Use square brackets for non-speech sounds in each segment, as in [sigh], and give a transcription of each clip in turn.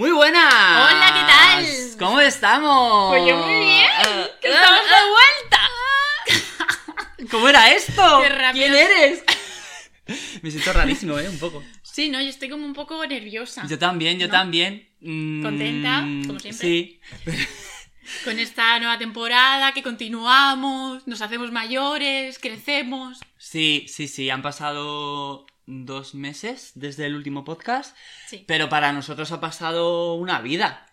Muy buenas. Hola, ¿qué tal? ¿Cómo estamos? Pues yo muy bien. Ah, ¡Que estamos de vuelta! [laughs] ¿Cómo era esto? Qué rápido. ¿Quién eres? [laughs] Me siento rarísimo, ¿eh? Un poco. Sí, no, yo estoy como un poco nerviosa Yo también, yo ¿No? también. Mm, Contenta, como siempre. Sí. [laughs] con esta nueva temporada que continuamos, nos hacemos mayores, crecemos. Sí, sí, sí. Han pasado dos meses desde el último podcast, Sí. pero para nosotros ha pasado una vida.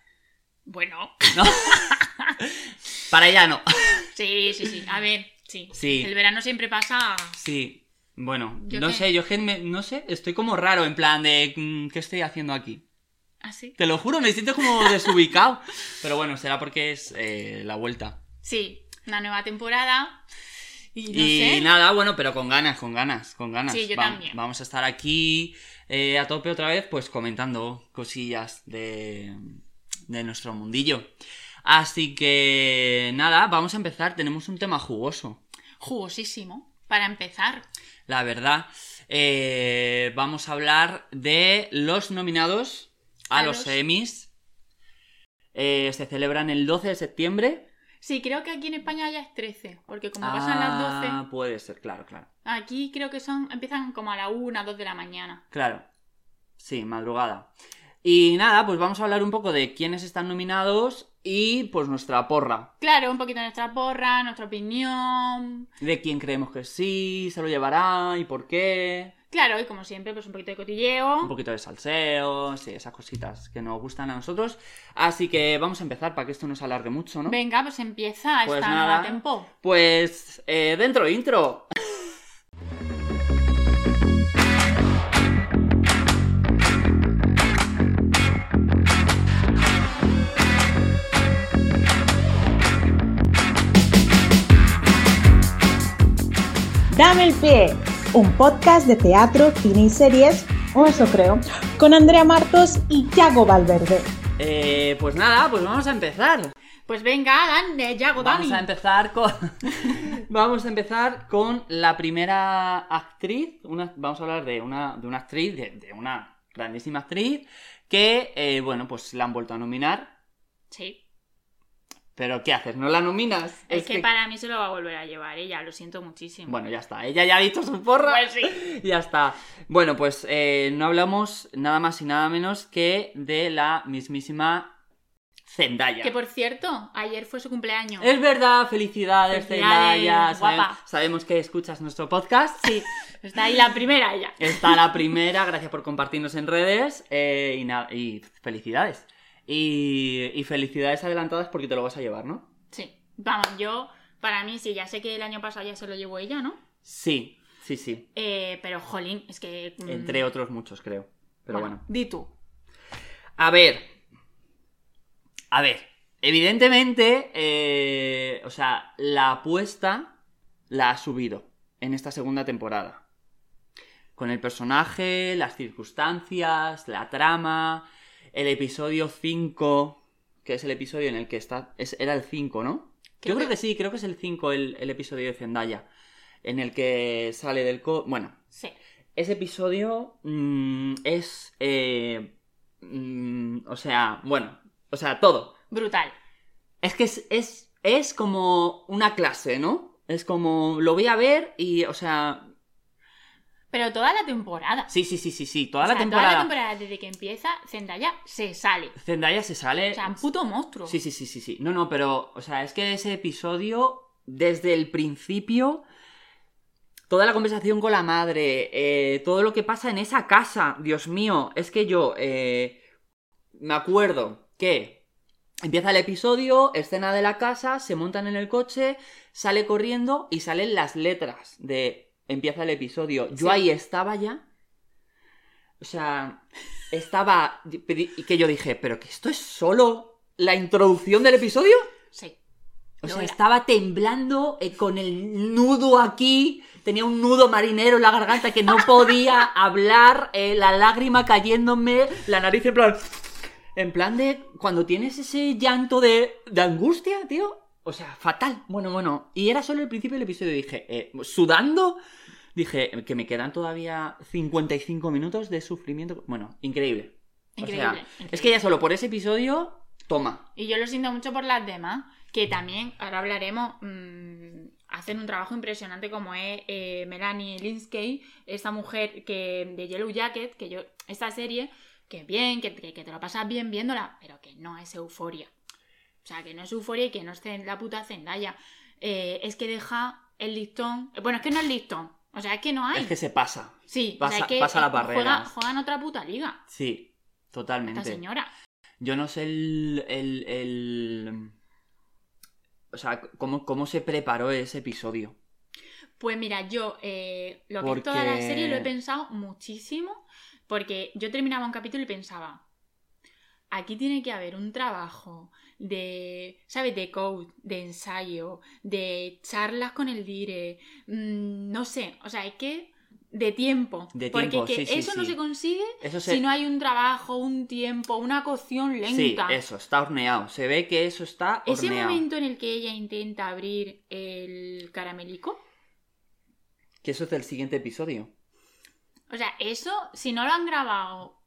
Bueno, ¿No? [laughs] para ella no. sí, sí, sí. A ver, sí. Sí. El verano siempre pasa. Sí. Bueno, ¿Yo no qué? sé, yo me- no sé, estoy como raro en plan de mm, ¿qué estoy haciendo aquí? Así. Te lo juro, me siento como desubicado. [laughs] Pero bueno, será porque es eh, la vuelta. Sí, una nueva temporada. Y no y sé. nada, bueno, pero con ganas, con ganas, con ganas. Sí, yo Va- también. Vamos a estar aquí eh, a tope otra vez, pues comentando cosillas de, de nuestro mundillo. Así que nada, vamos a empezar. Tenemos un tema jugoso. Jugosísimo. Para empezar. La verdad, Eh, vamos a hablar de los nominados a, A los los- Emmys. Eh, se celebran el 12 de septiembre. Sí, creo que aquí en España ya es 13, porque como pasan las 12, Ah, puede ser, claro, claro. aquí creo que son empiezan como a la 1, 2 de la mañana. Claro. Sí, madrugada. Y nada, pues vamos a hablar un poco de quiénes están nominados y pues nuestra porra. Claro, un poquito nuestra porra, nuestra opinión. De quién creemos que sí, se lo llevará y por qué. Claro, y como siempre, pues un poquito de cotilleo. Un poquito de salseo, sí, esas cositas que nos gustan a nosotros. Así que vamos a empezar para que esto no se alargue mucho, ¿no? Venga, pues empieza Pues esta nada. nueva tempo. Pues eh, dentro intro. Dame el pie, un podcast de teatro, cine y series, o eso creo, con Andrea Martos y Yago Valverde. Eh, pues nada, pues vamos a empezar. Pues venga, Dan, Yago, Vamos Dani. a empezar con. [laughs] vamos a empezar con la primera actriz. Una... Vamos a hablar de una, de una actriz, de, de una grandísima actriz, que, eh, bueno, pues la han vuelto a nominar. Sí. Pero ¿qué haces? ¿No la nominas? Es, que, para mí se lo va a volver a llevar ella, lo siento muchísimo. Bueno, ya está. Ella ya ha dicho su porra. Pues sí. [laughs] Ya está. Bueno, pues eh, no hablamos nada más y nada menos que de la mismísima Zendaya. Que por cierto, ayer fue su cumpleaños. Es verdad, felicidades, Felicidades, Zendaya. Guapa. sabemos que escuchas nuestro podcast. Sí, está ahí la primera ella. Está la primera, gracias por compartirnos en redes. eh, y, y felicidades. Y, y felicidades adelantadas porque te lo vas a llevar, ¿no? Sí. Vamos, yo, para mí sí, ya sé que el año pasado ya se lo llevó ella, ¿no? Sí, sí, sí. Eh, pero, jolín, es que... mm, Entre otros muchos, creo. Pero bueno. Di tú. A ver. A ver. Evidentemente, eh, o sea, la apuesta la ha subido en esta segunda temporada. Con el personaje, las circunstancias, la trama, el episodio 5, que es el episodio en el que está... es- era el 5, ¿no? Creo Yo creo que- que sí, creo que es el 5 el, el episodio de Zendaya. En el que sale del... Co bueno, Sí. ese episodio mm, es. eh, mm, o sea, bueno. O sea, todo. Brutal. Es que es, es, es como una clase, ¿no? Es como. Lo voy a ver y, o sea. Pero toda la temporada. Sí, sí, sí, sí, sí. Toda O la temporada. Toda la temporada desde que empieza, Zendaya se sale. Zendaya se sale. O sea, un puto monstruo. Sí, sí, sí, sí, sí. No, no, pero, o sea, es que ese episodio, desde el principio, toda la conversación con la madre, eh, todo lo que pasa en esa casa, Dios mío, es que yo eh, me acuerdo que empieza el episodio, escena de la casa, se montan en el coche, sale corriendo y salen las letras de empieza el episodio. Yo Sí. ahí estaba ya. O sea, estaba. Y que yo dije, ¿pero que esto es solo la introducción del episodio? Sí. O sea, era. estaba temblando eh, con el nudo aquí. Tenía un nudo marinero en la garganta que no podía [laughs] hablar, eh, la lágrima cayéndome, la nariz en plan. En plan de. Cuando tienes ese llanto de, de angustia, tío. O sea, fatal. Bueno, bueno. Y era solo el principio del episodio. Dije, eh, sudando. Dije que me quedan todavía 55 minutos de sufrimiento. Bueno, increíble. O Increíble, sea, increíble. es que ya solo por ese episodio, toma. Y yo lo siento mucho por las demás, que también, ahora hablaremos, mm, hacen un trabajo impresionante como es eh, Melanie Linsky, esta mujer que de Yellow Jacket, que yo, esta serie, que bien, que, que- que te lo pasas bien viéndola, pero que no es euforia. O sea, que no es euforia y que no es Zen- la puta Zendaya. Eh, es que deja el listón. Bueno, es que no es listón. O sea, es que no hay. Es que se pasa. sí, o pasa- sea, es que pasa eh, las barreras. Juega, juega en otra puta liga. Sí, Esta totalmente. señora. Yo no sé el. el, el- O sea, cómo, cómo se preparó ese episodio. Pues mira, yo eh, lo que Porque- es toda la serie lo he pensado muchísimo porque yo terminaba un capítulo y pensaba, aquí tiene que haber un trabajo de, ¿sabes? De code, de ensayo, de charlas con el dire, mm, no sé, o sea, es que de tiempo. De porque tiempo, que sí, sí, eso no sí. se consigue Eso se. si no hay un trabajo, un tiempo, una cocción Sí, lenta. eso, está horneado. Se ve que eso está Ese horneado. momento en el que ella intenta abrir el caramelico, Que eso es del siguiente episodio. O sea, eso, si no lo han grabado,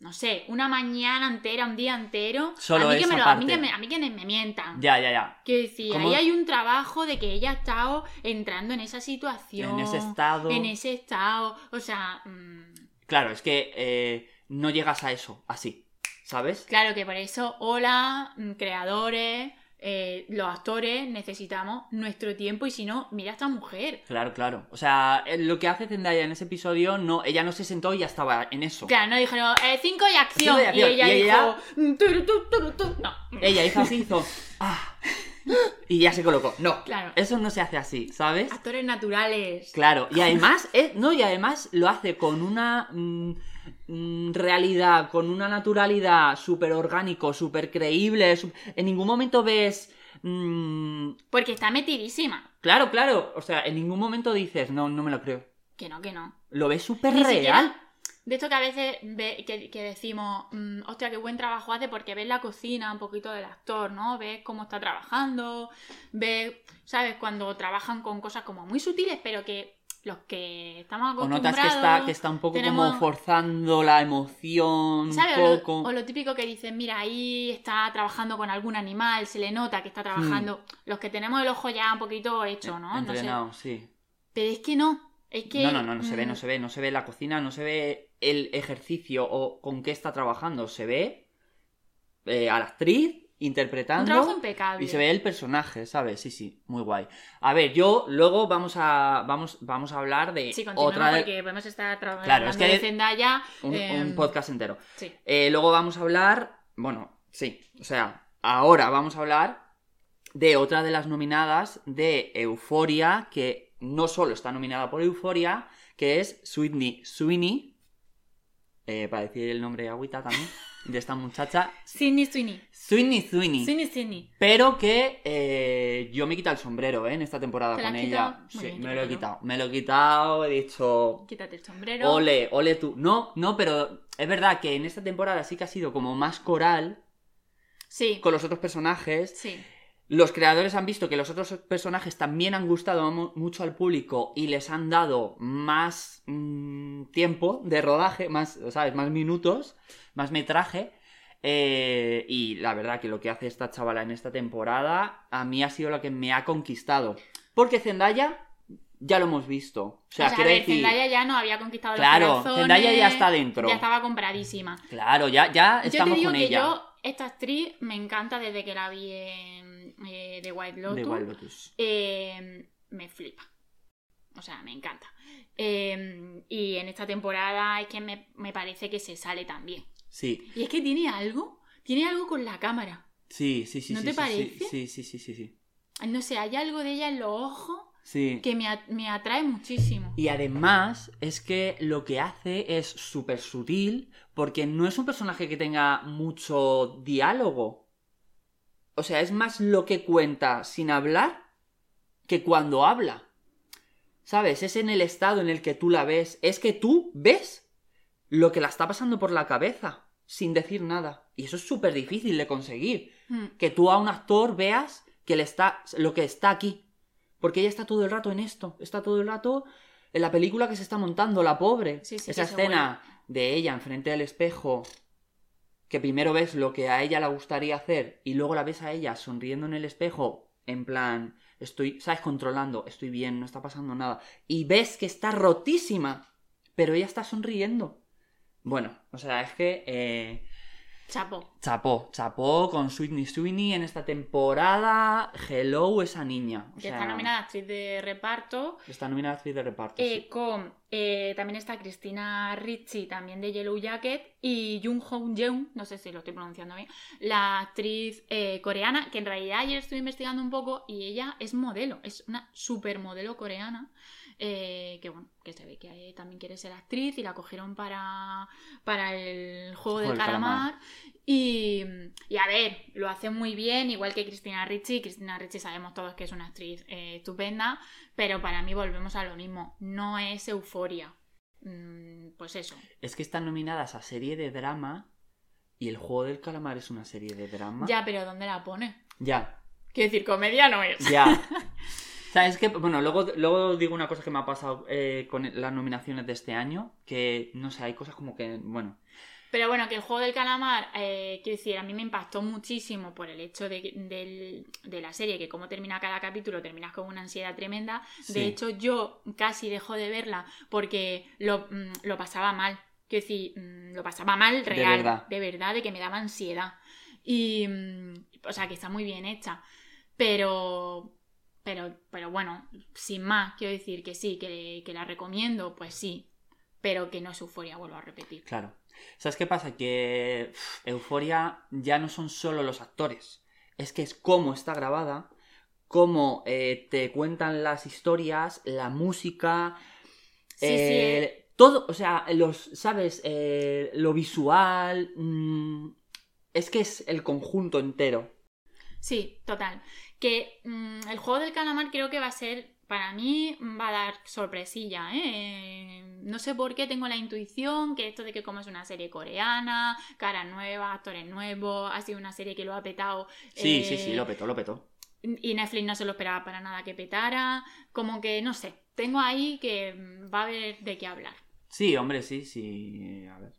no sé, una mañana entera, un día entero, Solo a mí que, me, lo- a mí que me, a mí que me mientan. Ya, ya, ya. Quiero decir, ¿Cómo? ahí hay un trabajo de que ella ha estado entrando en esa situación. En ese estado. En ese estado. O sea, mm, Claro, es que eh, no llegas a eso así. ¿Sabes? claro que por eso, hola, mm, creadores, eh, los actores, necesitamos nuestro tiempo y si no, mira a esta mujer. Claro, claro. O sea, eh, lo que hace Zendaya en ese episodio, no, ella no se sentó y ya estaba en eso. Claro, no dijeron, eh, cinco y acción. Cinco y acción. Y ella Y ella- dijo, mm, turu, turu, no. Ella hizo así, hizo. "Ah", [laughs] y ya se colocó. No, Claro. eso no se hace así, ¿sabes? Actores naturales. Claro, y además, no, y además lo hace con una mm, realidad, con una naturalidad súper orgánico, súper creíble. En ningún momento ves. mm, Porque está metidísima. claro, claro. O sea, en ningún momento dices, no, no me lo creo. Que no, que no. Lo ves súper real. siquiera- De esto que a veces ve- que, que decimos, mm, hostia, qué buen trabajo hace porque ves la cocina un poquito del actor, ¿no? Ves cómo está trabajando, ves, ¿sabes? Cuando trabajan con cosas como muy sutiles, pero que los que estamos O acostumbrados... notas que está, que está un poco tenemos- como forzando la emoción, un. O lo- poco. O lo, típico que dicen, mira, ahí está trabajando con algún animal, se le nota que está trabajando. Los que tenemos el ojo ya un poquito hecho, ¿no? No sé. Entrenado, sí. Pero es que no. Es que. No, no, no, no se ve, mm, no se ve, no se ve la cocina, no se ve el ejercicio o con qué está trabajando, se ve eh, a la actriz Un interpretando trabajo impecable. y se ve el personaje, ¿sabes? Sí, sí, muy guay. A ver, yo luego vamos a vamos vamos a hablar de Sí, otra de- porque podemos estar trabajando Claro, es que- de Zendaya. un, eh, un podcast entero. Sí. Eh, luego vamos a hablar, bueno, sí, o sea, ahora vamos a hablar de otra de las nominadas de Euforia, que no solo está nominada por Euforia, que es Sweetney Sweeney, eh, para decir el nombre de agüita también, de esta muchacha, Sidney Sweeney. Sweetney Sweeney. Sidney Sweeney. Pero que eh, yo me he quitado el sombrero, ¿eh? En esta temporada ¿Te lo con ella. Muy Sí, bien, me lo he quitado. Me lo he quitado, he dicho... Quítate el sombrero. Ole, ole tú. No, no, pero es verdad que en esta temporada sí que ha sido como más coral Sí. con los otros personajes. Sí. Los creadores han visto que los otros personajes también han gustado mu- mucho al público y les han dado más mm, tiempo de rodaje, más, ¿sabes? Más minutos, más metraje. Eh, y la verdad que lo que hace esta chavala en esta temporada a mí ha sido lo que me ha conquistado. Porque Zendaya ya lo hemos visto. O sea, o sea, a quiero ver, decir, Zendaya ya no había conquistado Claro, los corazones. Zendaya ya está dentro. Ya estaba compradísima. claro, ya, ya Yo estamos te digo con que ella. yo, esta actriz, me encanta desde que la vi en eh, The White Lotus. Eh, me flipa. O sea, me encanta. Eh, y en esta temporada es que me, me parece que se sale también. Sí, Y es que tiene algo, tiene algo con la cámara. sí, sí, sí. ¿No sí, te sí, parece? Sí, sí, sí, sí, sí. No sé, hay algo de ella en los ojos Sí. que me, me atrae muchísimo. Y además es que lo que hace es súper sutil porque no es un personaje que tenga mucho diálogo. O sea, es más lo que cuenta sin hablar que cuando habla. ¿Sabes? Es en el estado en el que tú la ves. Es que tú ves lo que la está pasando por la cabeza sin decir nada. Y eso es súper difícil de conseguir Mm. que tú a un actor veas que le está lo que está aquí. Porque ella está todo el rato en esto, está todo el rato en la película que se está montando, la pobre. Sí, sí, Esa escena de ella enfrente del espejo, que primero ves lo que a ella le gustaría hacer y luego la ves a ella sonriendo en el espejo, en plan, estoy, ¿sabes? Controlando, estoy bien, no está pasando nada. Y ves que está rotísima, pero ella está sonriendo. Bueno, o sea, es que... Eh, Chapo. Chapó, chapó con Sweetney Sweeney en esta temporada. Hello, esa niña. O sea, está nominada actriz de reparto. Está nominada actriz de reparto. eh, sí. con eh, también está Cristina Ricci, también de Yellow Jacket, y Jung Ho Jeon, no sé si lo estoy pronunciando bien, la actriz eh, coreana, que en realidad ayer estuve investigando un poco y ella es modelo, es una supermodelo coreana. Eh, que bueno, que se ve que también quiere ser actriz y la cogieron para, para el juego del Juego del calamar. calamar. Y, y a ver, lo hace muy bien, igual que Cristina Ricci. Cristina Ricci sabemos todos que es una actriz eh, estupenda, pero para mí volvemos a lo mismo. No es euforia. Mm, pues eso. Es que están nominadas a serie de drama y el juego del calamar es una serie de drama. Ya, pero ¿dónde la pone? Ya, Quiero decir, comedia no es. ya. [laughs] ¿Sabes qué? Bueno, luego, luego digo una cosa que me ha pasado eh, con las nominaciones de este año, que no sé, hay cosas como que, bueno, Pero bueno, que el juego del calamar, eh, quiero decir, a mí me impactó muchísimo por el hecho de, del- de la serie, que como termina cada capítulo, terminas con una ansiedad tremenda. Sí. De hecho, yo casi dejo de verla porque lo, mm, lo pasaba mal. Quiero decir, mm, lo pasaba mal real. verdad. de verdad, de que me daba ansiedad. Y, mm, o sea, que está muy bien hecha. Pero, pero, pero bueno, sin más, quiero decir que sí, que, que la recomiendo, pues sí. Pero que no es euforia, vuelvo a repetir. claro. ¿Sabes qué pasa? Que Euforia ya no son solo los actores, es que es cómo está grabada, cómo eh, te cuentan las historias, la música, Sí, eh, todo, o sea, los, ¿sabes? Eh, lo visual, mm, es que es el conjunto entero. Sí, total. Que mm, el juego del calamar creo que va a ser, para mí, va a dar sorpresilla, ¿eh? No sé por qué tengo la intuición que esto de que como es una serie coreana, cara nueva, actores nuevos, ha sido una serie que lo ha petado. Sí, eh, sí, sí, lo petó, lo petó. Y Netflix no se lo esperaba para nada que petara. Como que, no sé, tengo ahí que mm, va a haber de qué hablar. Sí, hombre, sí, sí. A ver.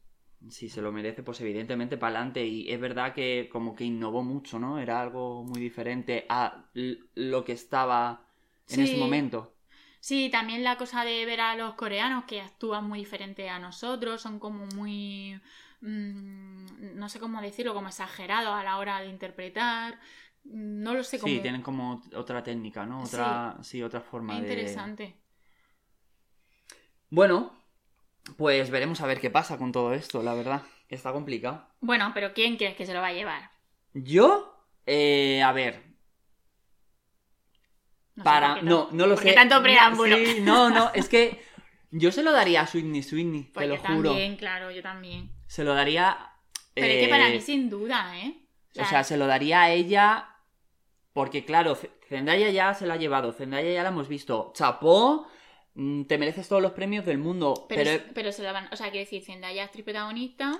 Si se lo merece, pues evidentemente para adelante. Y es verdad que como que innovó mucho, ¿no? Era algo muy diferente a lo que estaba en Sí. ese momento. Sí, también la cosa de ver a los coreanos que actúan muy diferente a nosotros, son como muy, mm, no sé cómo decirlo, como exagerados a la hora de interpretar. No lo sé cómo. Sí, tienen como otra técnica, ¿no? Otra, sí, otra forma Es de. interesante. Bueno, pues veremos a ver qué pasa con todo esto, la verdad. Está complicado. Bueno, pero ¿quién crees que se lo va a llevar? Yo, eh, a ver, No para. No, no lo sé. tanto preámbulo? Sí, no, no, [laughs] es que yo se lo daría a Sweeney Sweeney, te Pues lo yo juro. también, claro, yo también. Se lo daría. Pero es que para eh, mí sin duda, ¿eh? O sea, se lo daría a ella. Porque, claro, Zendaya ya se la ha llevado. Zendaya ya la hemos visto. Chapó. Mm, Te mereces todos los premios del mundo. pero, Pero. pero se o sea, quiero decir, Zendaya actriz protagonista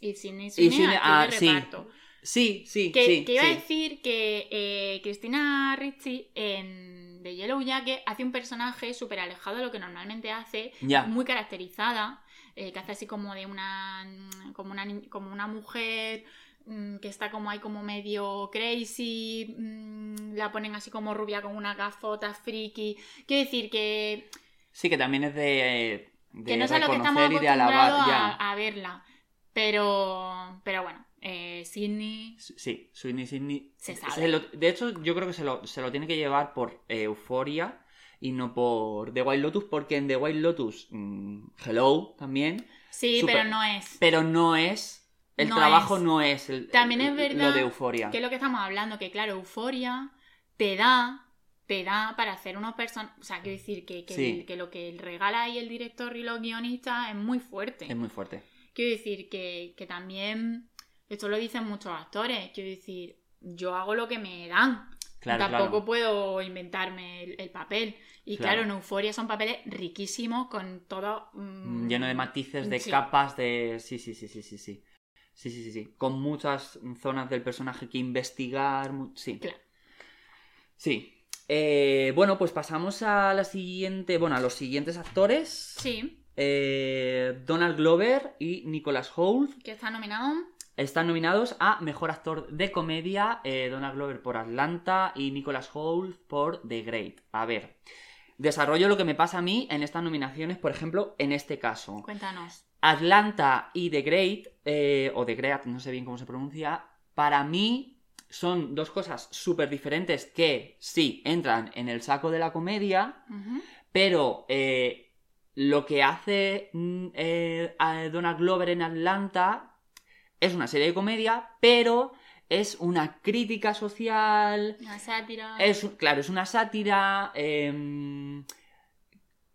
y Sidney Sweeney ah, de sí, reparto. Sí, sí, Que, sí. que iba sí. a decir que eh, Cristina Ricci en The Yellow Jacket hace un personaje súper alejado de lo que normalmente hace, Ya. muy caracterizada, eh, que hace así como de una como una, como una mujer mm, que está como ahí como medio crazy, mm, la ponen así como rubia con una gafota friki. Quiero decir que, Sí, que también es de. de que no es a lo que estamos reconocer y de acostumbrados alabar. a, Ya. a verla. Pero, pero bueno, eh, Sidney Sí, Sweeney Sidney. Se sabe. lo- de hecho, yo creo que se lo, se lo tiene que llevar por eh, Euforia y no por The White Lotus, porque en The White Lotus, mm, Hello también, Sí, pero no es. pero no es. El No trabajo es. no es el, También es lo verdad de Euforia. Que es lo que estamos hablando, que claro, euforia te da, te da para hacer unos personajes. O sea, quiero decir que, que, Sí. el- que lo que regala ahí el director y los guionistas es muy fuerte. Es muy fuerte. Quiero decir que, que también. Esto lo dicen muchos actores. Quiero decir, yo hago lo que me dan. Claro, Tampoco claro. puedo inventarme el, el papel. Y Claro. claro. en Euforia son papeles riquísimos con todo. mm, Mm, Lleno de matices, de sí. capas, de. Sí, sí, sí, sí, sí, sí. Sí, sí, sí, sí. Con muchas zonas del personaje que investigar. Sí. Claro. Sí. Eh, bueno, pues pasamos a la siguiente. Bueno, a los siguientes actores. Sí. eh, Donald Glover y Nicholas Hoult Que está nominado. están nominados a Mejor Actor de Comedia, eh, Donald Glover por Atlanta y Nicholas Hoult por The Great. A ver, desarrollo lo que me pasa a mí en estas nominaciones, por ejemplo, en este caso. Cuéntanos. Atlanta y The Great, o The Great, no sé bien cómo se pronuncia, para mí son dos cosas súper diferentes que sí entran en el saco de la comedia, pero eh, lo que hace mm, eh, a Donald Glover en Atlanta es una serie de comedia, pero es una crítica social, Una sátira. es, claro, es una sátira. em,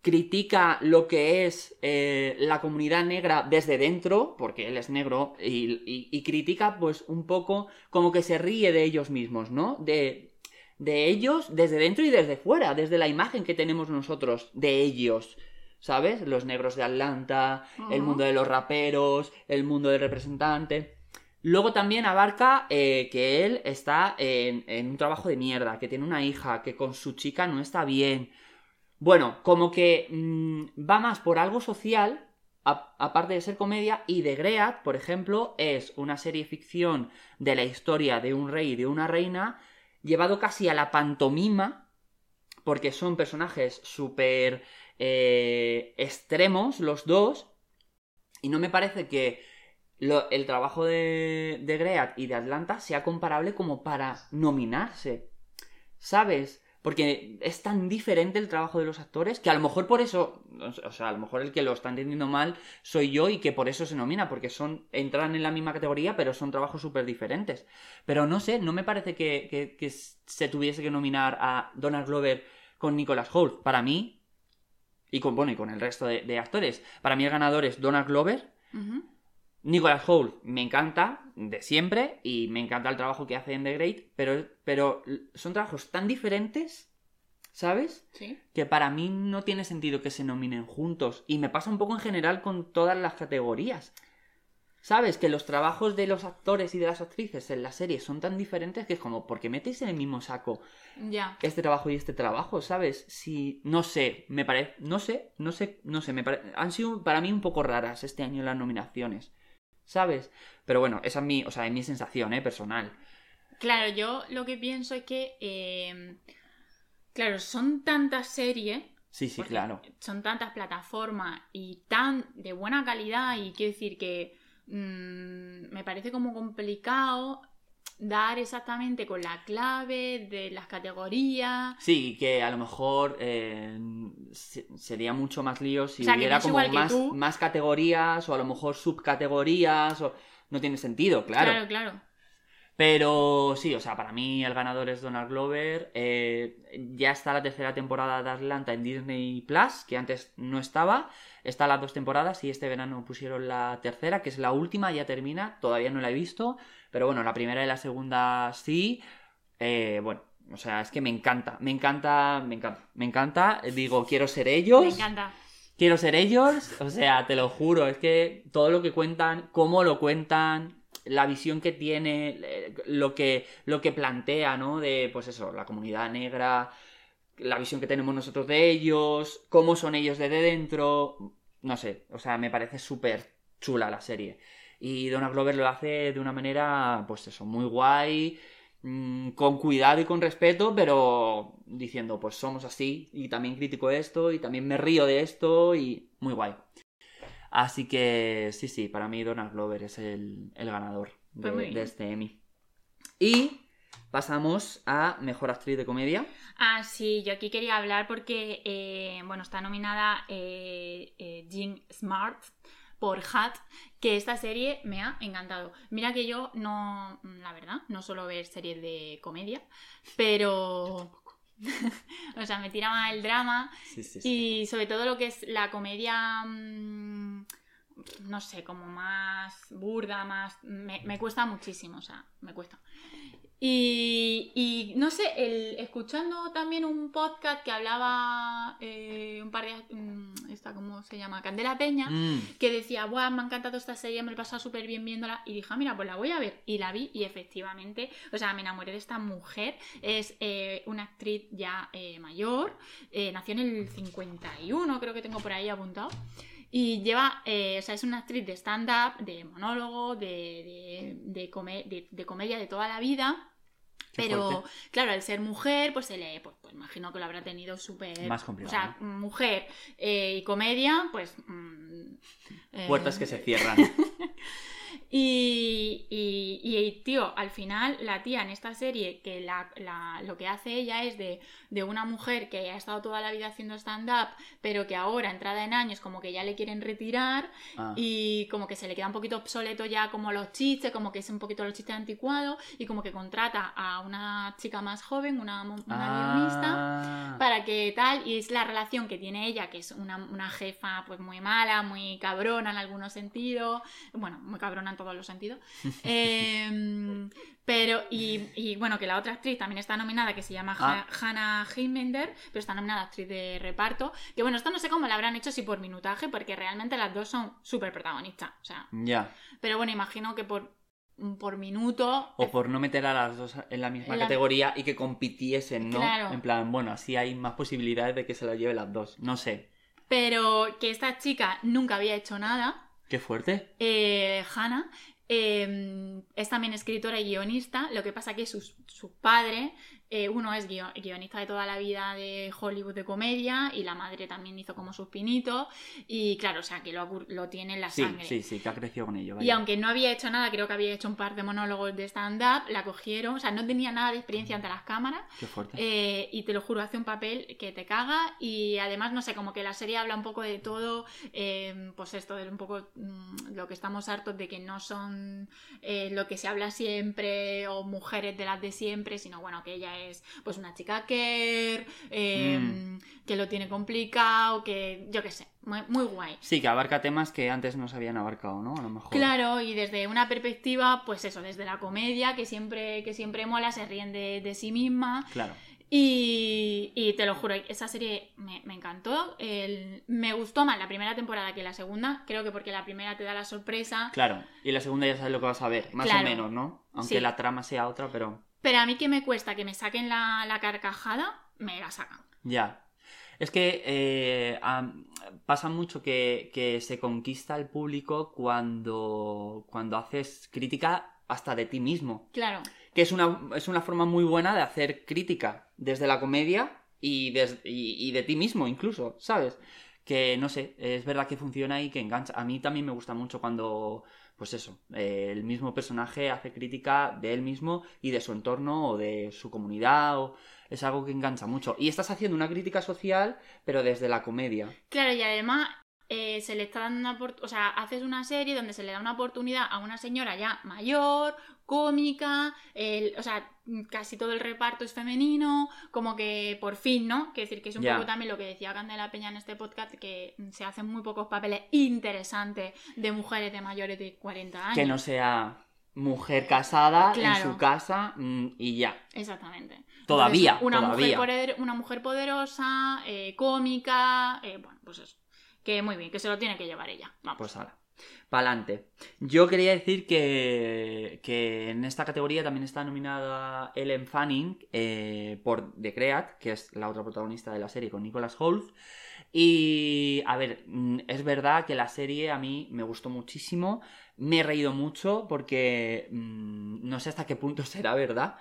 critica lo que es eh, la comunidad negra desde dentro, porque él es negro, y, y- y critica pues un poco como que se ríe de ellos mismos, ¿no? De, de ellos desde dentro y desde fuera, desde la imagen que tenemos nosotros de ellos. ¿Sabes? Los negros de Atlanta, el mundo de los raperos, el mundo del representante. Luego también abarca eh, que él está en, en un trabajo de mierda, que tiene una hija, que con su chica no está bien. Bueno, como que mm, va más por algo social, aparte de ser comedia, y The Great, por ejemplo, es una serie ficción de la historia de un rey y de una reina, llevado casi a la pantomima, porque son personajes súper eh, extremos los dos, y no me parece que el trabajo de, de Great y de Atlanta sea comparable como para nominarse. ¿Sabes? Porque es tan diferente el trabajo de los actores que a lo mejor por eso, o sea, a lo mejor el que lo está entendiendo mal soy yo y que por eso se nomina, porque son, entran en la misma categoría, pero son trabajos súper diferentes. Pero no sé, no me parece que, que- se tuviese que nominar a Donald Glover con Nicholas Hoult. Para mí, y con, bueno, y con el resto de, actores, para mí el ganador es Donald Glover. Nicholas Hoult me encanta de siempre y me encanta el trabajo que hace en The Great, pero, pero son trabajos tan diferentes, ¿sabes? Sí. Que para mí no tiene sentido que se nominen juntos. Y me pasa un poco en general con todas las categorías. ¿Sabes? Que los trabajos de los actores y de las actrices en la serie son tan diferentes que es como, ¿por qué metéis en el mismo saco este trabajo y este trabajo? ¿Sabes? Si, no sé, me parece, no sé, no sé, no sé, me pare- han sido para mí un poco raras este año las nominaciones. ¿Sabes? Pero bueno, esa es mi, o sea, es mi sensación, ¿eh? Personal. Claro, yo lo que pienso es que. eh, claro, son tantas series. Sí, sí, claro. Son tantas plataformas y tan de buena calidad. Y quiero decir que. mm, me parece como complicado dar exactamente con la clave de las categorías. Sí, que a lo mejor eh, se- sería mucho más lío si O sea, que hubiera no como más, tú. más categorías o a lo mejor subcategorías o... No tiene sentido, claro. claro. claro. Pero sí, o sea, para mí el ganador es Donald Glover. Eh, ya está la tercera temporada de Atlanta en Disney Plus, que antes no estaba. Está las dos temporadas y este verano pusieron la tercera, que es la última, ya termina. Todavía no la he visto. Pero bueno, la primera y la segunda sí. Eh, bueno, o sea, es que me encanta, me encanta, me encanta, me encanta. Digo, quiero ser ellos. Me encanta. Quiero ser ellos, o sea, te lo juro, es que todo lo que cuentan, cómo lo cuentan, la visión que tiene, eh, lo que, lo que plantea, ¿no? De, pues eso, la comunidad negra, la visión que tenemos nosotros de ellos, cómo son ellos desde dentro, no sé, o sea, me parece súper chula la serie. Y Donald Glover lo hace de una manera, pues eso, muy guay, mm, con cuidado y con respeto, pero diciendo, pues somos así, y también critico esto, y también me río de esto, y muy guay. Así que sí, sí, para mí Donald Glover es el, el ganador de, Pues de este Emmy. Y pasamos a Mejor Actriz de Comedia. Ah, sí, yo aquí quería hablar porque, eh, bueno, está nominada eh, eh, Jean Smart por Hat, que esta serie me ha encantado. Mira que yo no, la verdad, no suelo ver series de comedia, pero... [laughs] o sea, me tira más el drama Sí, sí, y sobre todo lo que es la comedia, mm, no sé, como más burda, más... Me, me cuesta muchísimo, o sea, me cuesta. Y, y, no sé, el, escuchando también un podcast que hablaba eh, un par de... Esta, ¿Cómo se llama? Candela Peña. Mm, Que decía, Buah, me ha encantado esta serie, me lo he pasado súper bien viéndola. Y dije, ah, mira, pues la voy a ver. Y la vi y efectivamente, o sea, me enamoré de esta mujer. Es eh, una actriz ya eh, mayor. eh, nació en el 51, creo que tengo por ahí apuntado. Y lleva, eh, o sea, es una actriz de stand-up, de monólogo, de, de, de, come- de- comedia de toda la vida. Qué Pero, fuerte. claro, al ser mujer, pues se le, pues, pues imagino que lo habrá tenido súper... Más complicado, O sea, mujer eh, y comedia, pues... mm, eh, Puertas que se cierran. [laughs] Y, y, y, tío, al final la tía en esta serie, que la, la- lo que hace ella es de, de una mujer que ha estado toda la vida haciendo stand-up, pero que ahora, entrada en años, como que ya le quieren retirar Ah. y como que se le queda un poquito obsoleto ya como los chistes, como que es un poquito los chistes anticuados y como que contrata a una chica más joven, una, guionista Ah. para que tal, y es la relación que tiene ella, que es una, una jefa pues muy mala, muy cabrona en algunos sentidos, bueno, muy cabrona en todos los sentidos, [laughs] Em, pero, y, y, bueno, que la otra actriz también está nominada, que se llama Ah. Ha- Hannah Heimender, pero está nominada actriz de reparto, que bueno, esto no sé cómo la habrán hecho, si por minutaje, porque realmente las dos son súper protagonistas, o sea, Ya. pero bueno, imagino que por, por minuto... O por no meter a las dos en la misma En la- categoría y que compitiesen, ¿no? Claro. En plan, bueno, así hay más posibilidades de que se las lleve las dos. No sé. Pero que esta chica nunca había hecho nada, Qué fuerte. Eh, Hannah eh, es también escritora y guionista, lo que pasa que sus, su padre, eh, uno es guio- guionista de toda la vida de Hollywood de comedia y la madre también hizo como sus pinitos y claro, o sea que lo, lo tiene en la Sí, sangre. sí, sí, que ha crecido con ello. Y vaya. aunque no había hecho nada, creo que había hecho un par de monólogos de stand-up, la cogieron, o sea, no tenía nada de experiencia ante las cámaras Qué fuerte. eh, y te lo juro, hace un papel que te caga y además, no sé, como que la serie habla un poco de todo, eh, pues esto, de un poco mm, lo que estamos hartos de que no son lo que se habla siempre o mujeres de las de siempre, sino bueno, que ella es pues una chica care, eh, Mm. que lo tiene complicado, que yo qué sé, muy, muy guay. Sí, que abarca temas que antes no se habían abarcado, ¿no? A lo mejor. Claro, y desde una perspectiva, pues eso, desde la comedia, que siempre, que siempre mola, se ríen de, de sí misma. Claro. Y, y te lo juro, esa serie me, me encantó. El- me gustó más la primera temporada que la segunda. Creo que porque la primera te da la sorpresa. Claro. Y la segunda ya sabes lo que vas a ver, más Claro. o menos, ¿no? Aunque Sí. la trama sea otra, pero. Pero a mí que me cuesta que me saquen la, la carcajada, me la sacan. Ya. Es que eh, am- pasa mucho que, que se conquista el público cuando, cuando haces crítica hasta de ti mismo. Claro, Que es una, es una forma muy buena de hacer crítica desde la comedia y, des- y, y de ti mismo incluso, ¿sabes? Que no sé, es verdad que funciona y que engancha. A mí también me gusta mucho cuando, pues eso, eh, el mismo personaje hace crítica de él mismo y de su entorno o de su comunidad. O... Es algo que engancha mucho. Y estás haciendo una crítica social, pero desde la comedia. claro, y además eh, se le está dando una o sea, haces una serie donde se le da una oportunidad a una señora ya mayor, cómica, el- o sea, casi todo el reparto es femenino, como que por fin, ¿no? Que decir que es un poco también lo que decía Candela Peña en este podcast, que se hacen muy pocos papeles interesantes de mujeres de mayores de 40 años. Que no sea mujer casada en su casa mm, y ya. Exactamente. Todavía, Entonces, una todavía. Mujer poder- una mujer poderosa, eh, cómica, eh, bueno, pues eso. Que muy bien, que se lo tiene que llevar ella. Vamos. Pues ahora. Pa'lante. Yo quería decir que, que en esta categoría también está nominada Ellen Fanning eh, por The Creat, que es la otra protagonista de la serie con Nicholas Hoult. Y a ver, mm, es verdad que la serie a mí me gustó muchísimo. Me he reído mucho porque mm, no sé hasta qué punto [laughs] será verdad.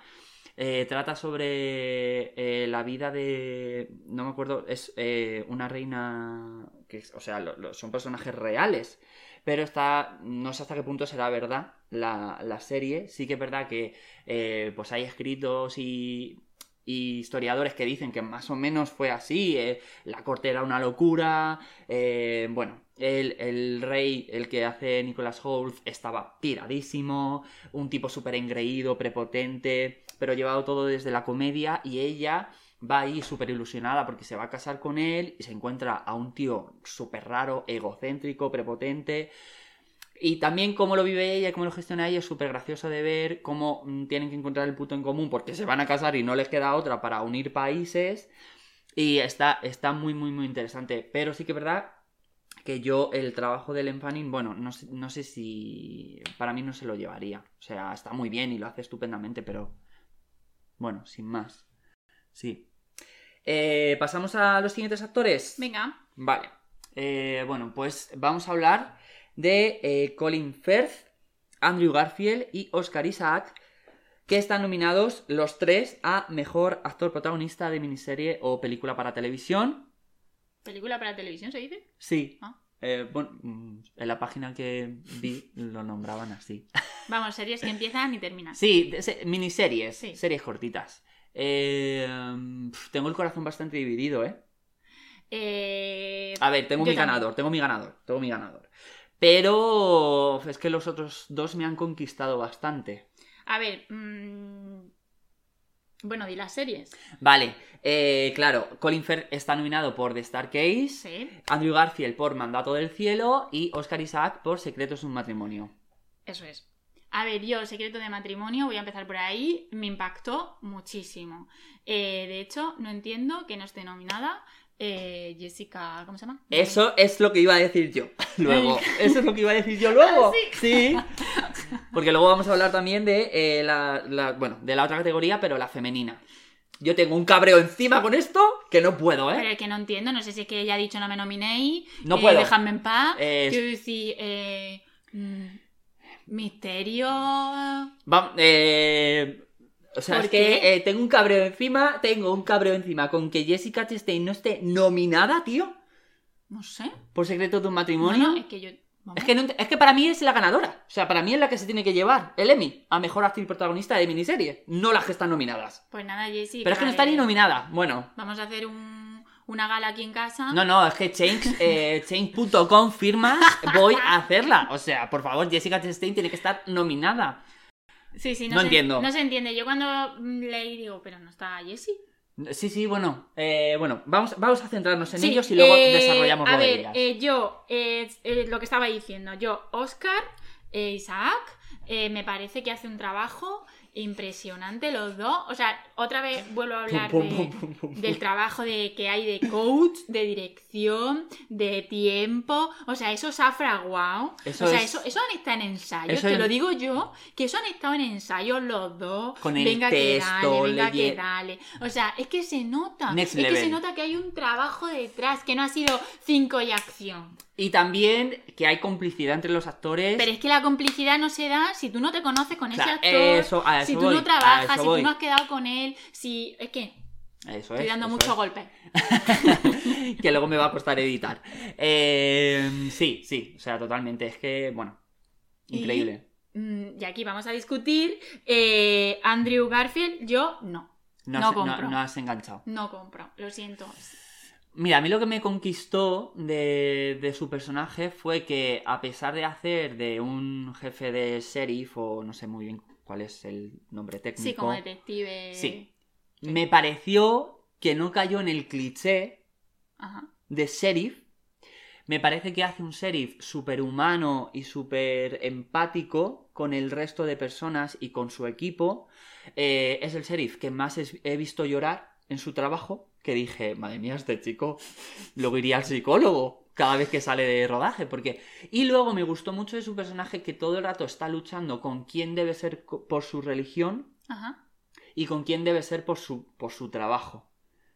Eh, trata sobre eh, la vida de. No me acuerdo, es eh, una reina. Que o sea, son personajes reales. Pero está. No sé hasta qué punto será verdad la, la serie. Sí que es verdad que pues hay escritos y, y historiadores que dicen que más o menos fue así. la corte era una locura. bueno, el, el rey, el que hace Nicholas Hoult, estaba piradísimo. Un tipo súper engreído, prepotente. Pero llevado todo desde la comedia. Y ella va ahí súper ilusionada porque se va a casar con él y se encuentra a un tío súper raro, egocéntrico, prepotente. Y también cómo lo vive ella, cómo lo gestiona ella, es súper gracioso de ver cómo mm, tienen que encontrar el punto en común porque se van a casar y no les queda otra para unir países. Y está, está muy, muy, muy interesante. Pero sí que es verdad que yo el trabajo del Fanning, bueno, no, no sé si para mí no se lo llevaría. O sea, está muy bien y lo hace estupendamente, pero bueno, sin más. Sí. Eh, ¿Pasamos a los siguientes actores? Venga. Vale. Eh, bueno, pues vamos a hablar de eh, Colin Firth, Andrew Garfield y Oscar Isaac, que están nominados los tres a Mejor Actor Protagonista de Miniserie o Película para Televisión. ¿Película para televisión se dice? Sí. Ah. Eh, bueno, mm, en la página que vi lo nombraban así. [laughs] Vamos, series que empiezan y terminan. Sí, miniseries, Sí. series cortitas. Eh, tengo el corazón bastante dividido, ¿eh? Eh, A ver, tengo mi también. ganador, tengo mi ganador, tengo mi ganador. Pero es que los otros dos me han conquistado bastante. a ver, mm, bueno, di las series. Vale, eh, claro, Colin Firth está nominado por The Star Case, Sí, Andrew Garfield por Mandato del Cielo y Oscar Isaac por Secretos de un matrimonio. eso es. A ver, yo, Secreto de Matrimonio, voy a empezar por ahí, me impactó muchísimo. Eh, de hecho, no entiendo que no esté nominada eh, Jessica, ¿cómo se llama? Eso es lo que iba a decir yo [laughs] luego. Eso es lo que iba a decir yo luego. [laughs] Sí. Porque luego vamos a hablar también de eh, la, la- bueno, de la otra categoría, pero la femenina. Yo tengo un cabreo encima con esto que no puedo, Pero ¿eh? el que no entiendo, no sé si es que ella ha dicho no me nominéis, No eh, puedo. dejadme en paz. Quiero decir, eh, mm, misterio... Va- eh, o sea, ¿Por es que eh, tengo un cabreo encima, tengo un cabreo encima con que Jessica Chastain no esté nominada, tío, No sé. por secreto de un matrimonio. Bueno, es que yo... vamos. Es que, no es que para mí es la ganadora. O sea, para mí es la que se tiene que llevar el Emmy a mejor actriz protagonista de miniserie, no las que están nominadas. Pues nada, Jessica. Pero es que no está ni nominada. Bueno, Vamos a hacer un- una gala aquí en casa. no, no, es que Change, eh, [laughs] Change.com firmas, voy a hacerla. O sea, por favor, Jessica Chastain tiene que estar nominada. Sí, sí, no, No se, entiendo. No se entiende. Yo cuando leí digo, pero no está Jessie. Sí, sí, bueno, eh, bueno, vamos, vamos a centrarnos en Sí, ellos y luego eh, desarrollamos A lo de ver, ellas. eh, yo, eh, lo que estaba diciendo, yo, Oscar, Isaac, eh, me parece que hace un trabajo impresionante los dos. O sea, otra vez vuelvo a hablar de- del trabajo de, que hay de coach, de dirección, de tiempo. O sea, eso se ha fraguado. Eso o sea, es- eso, eso han estado en ensayos. Eso Te es- lo digo yo, que eso han estado en ensayos los dos. Con el venga que texto, dale, venga que dale. O sea, es que se nota. Next es que se nota que hay un trabajo detrás, que no ha sido cinco y acción. Y también que hay complicidad entre los actores. Pero es que la complicidad no se da si tú no te conoces con ese Claro, actor, eso- si tú voy, no trabajas, si voy. tú no has quedado con él, si... Es que Eso estoy es, dando eso mucho es. golpe. [laughs] que luego me va a costar editar. Eh, sí, sí, o sea, totalmente. Es que, bueno, increíble. Mm, Y aquí vamos a discutir. eh, Andrew Garfield, yo no. No, no has, compro. no has enganchado. No compro, lo siento. Mira, a mí lo que me conquistó de, de su personaje fue que, a pesar de hacer de un jefe de sheriff, o no sé muy bien cuál es el nombre técnico, Sí, como detective. Sí. me pareció que no cayó en el cliché Ajá. de sheriff. Me parece que hace un sheriff súper humano y súper empático con el resto de personas y con su equipo. Eh, es el sheriff que más he visto llorar en su trabajo. Que dije, madre mía, este chico luego iría al psicólogo cada vez que sale de rodaje. Porque... Y luego me gustó mucho de su personaje que todo el rato está luchando con quién debe ser por su religión Ajá. y con quién debe ser por su, por su trabajo.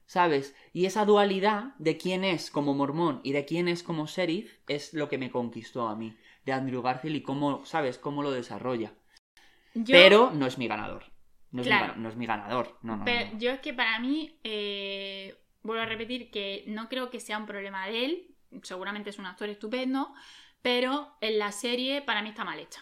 ¿Sabes? Y esa dualidad de quién es como mormón y de quién es como sheriff es lo que me conquistó a mí, de Andrew Garfield y cómo, ¿sabes? Cómo lo desarrolla. Yo- Pero no es mi ganador. No es, mi, gana- no es mi ganador. No, no, Pero yo es que para mí, eh, vuelvo a repetir que no creo que sea un problema de él. Seguramente es un actor estupendo, pero en la serie para mí está mal hecha.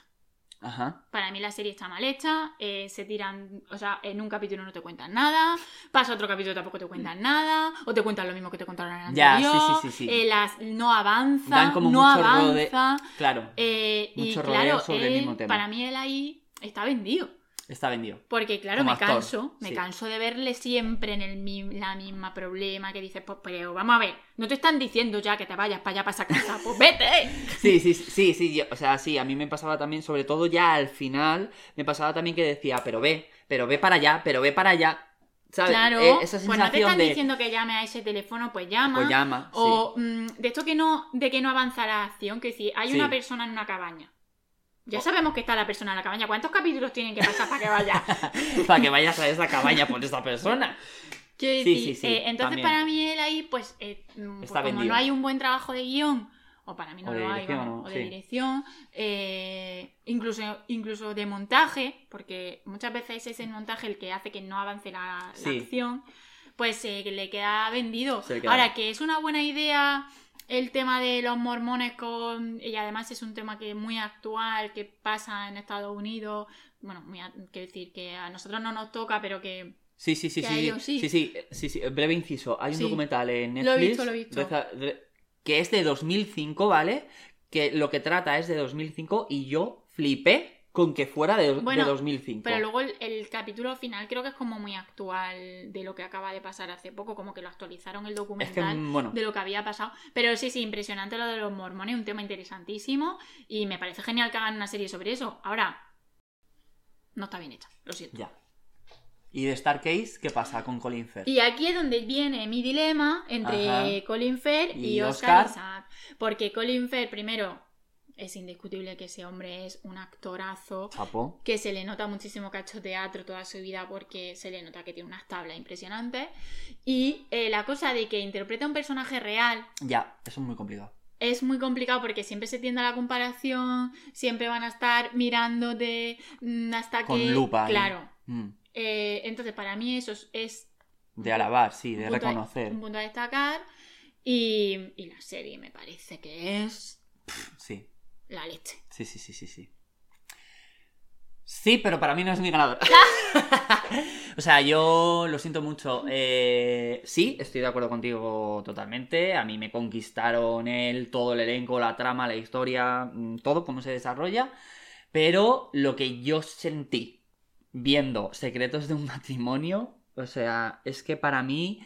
Ajá. Para mí la serie está mal hecha, eh, se tiran, o sea, en un capítulo no te cuentan nada, pasa otro capítulo tampoco te cuentan nada, o te cuentan lo mismo que te contaron en el Ya, sí, anterior, sí, sí, sí. eh, las, no avanza, Dan como no mucho rode- avanza, Claro. eh, y Mucho rodeo claro, sobre el mismo tema. para mí él ahí está vendido. Está vendido. Porque claro, Como me actor, canso, me sí. canso de verle siempre en el la misma problema que dices, pues pero vamos a ver, no te están diciendo ya que te vayas para allá para esa casa, pues vete. [laughs] Sí, sí, sí, sí, yo- o sea, sí, a mí me pasaba también, sobre todo ya al final, me pasaba también que decía, pero ve, pero ve para allá, pero ve para allá. ¿Sabes? Claro, Eh, esa pues no te sensación están de, diciendo que llame a ese teléfono, pues llama. pues llama. O mm, de esto que no, de que no avanza la acción, que si hay Sí. una persona en una cabaña. Ya sabemos que está la persona en la cabaña. ¿Cuántos capítulos tienen que pasar para que vaya? [laughs] para que vayas a esa cabaña por esa persona. Sí, sí, sí, eh, entonces también. para mí él ahí, pues, eh, mm, pues como vendido. no hay un buen trabajo de guion, o para mí no lo hay, o de dirección, eh, incluso, incluso de montaje, porque muchas veces es el montaje el que hace que no avance la, la acción, pues eh, le queda vendido. Queda. Ahora, que es una buena idea el tema de los mormones con... Y además es un tema que es muy actual, que pasa en Estados Unidos. Bueno, muy a- quiero decir que a nosotros no nos toca, pero que... Sí, sí, sí, Que sí, a sí, ellos sí. sí, sí, sí, sí, breve inciso. Hay un documental en Netflix Lo he visto, lo he visto. que es de 2005, ¿vale? Que lo que trata es de 2005 y yo flipé con que fuera de, de Bueno, 2005. Pero luego el, el capítulo final creo que es como muy actual de lo que acaba de pasar hace poco, como que lo actualizaron el es que, documental. bueno, de lo que había pasado. Pero sí, sí, impresionante lo de los mormones, un tema interesantísimo y me parece genial que hagan una serie sobre eso. Ahora, no está bien hecha, lo siento. ya. ¿Y de Starcase qué pasa con Colin Firth? Y aquí es donde viene mi dilema entre Ajá. Colin Firth y, Oscar. Isaac. Porque Colin Firth, primero, es indiscutible que ese hombre es un actorazo. Chapo. que se le nota muchísimo que ha hecho teatro toda su vida porque se le nota que tiene unas tablas impresionantes. Y eh, la cosa de que interpreta un personaje real Ya, eso es muy complicado. es muy complicado porque siempre se tiende a la comparación, siempre van a estar mirándote mm, hasta Con que... lupa. ahí. Claro. Mm. Eh, entonces, para mí eso es, es De alabar, sí, de a- reconocer. un punto a destacar. Y, y la serie me parece que es Sí, la leche. sí, sí, sí, sí, sí. Sí, pero para mí no es mi ganador. [laughs] [laughs] o sea, yo lo siento mucho. Eh, sí, estoy de acuerdo contigo totalmente. A mí me conquistaron él, todo el elenco, la trama, la historia, mm, todo, cómo se desarrolla. Pero lo que yo sentí viendo Secretos de un matrimonio, o sea, es que para mí